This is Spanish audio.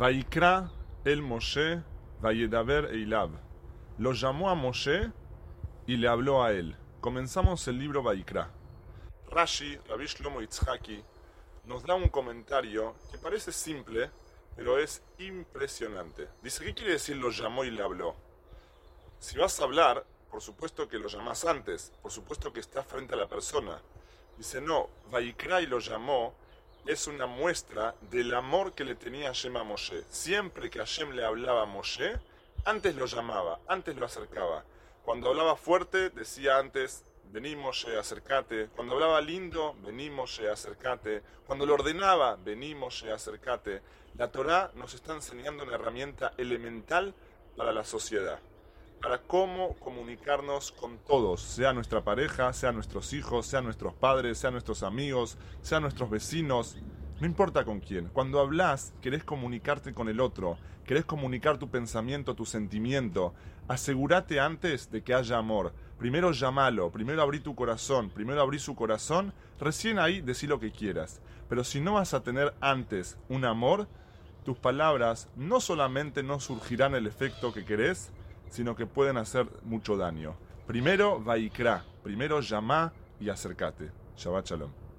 Vaikra el Moshe Vayedaber Eilav. Lo llamó a Moshe y le habló a él. Comenzamos el libro Vaikra. Rashi, Rabbi Shlomo Itzhaki, nos da un comentario que parece simple, pero es impresionante. Dice, ¿qué quiere decir lo llamó y le habló? Si vas a hablar, por supuesto que lo llamas antes, por supuesto que está frente a la persona. Dice, no, Vaikra y lo llamó es una muestra del amor que le tenía Hashem a Moshe. Siempre que Hashem le hablaba a Moshe, antes lo llamaba, antes lo acercaba. Cuando hablaba fuerte, decía antes, vení Moshe, acércate. Cuando hablaba lindo, vení Moshe, acércate. Cuando lo ordenaba, vení Moshe, acércate. La Torah nos está enseñando una herramienta elemental para la sociedad para cómo comunicarnos con todos, sea nuestra pareja, sea nuestros hijos, sea nuestros padres, sea nuestros amigos, sea nuestros vecinos, no importa con quién. Cuando hablas, querés comunicarte con el otro, querés comunicar tu pensamiento, tu sentimiento. Asegúrate antes de que haya amor. Primero llamalo, primero abrí tu corazón, primero abrí su corazón, recién ahí decí lo que quieras. Pero si no vas a tener antes un amor, tus palabras no solamente no surgirán el efecto que querés, sino que pueden hacer mucho daño. Primero, Vaikra, primero llama y acercate. Shabbat Shalom.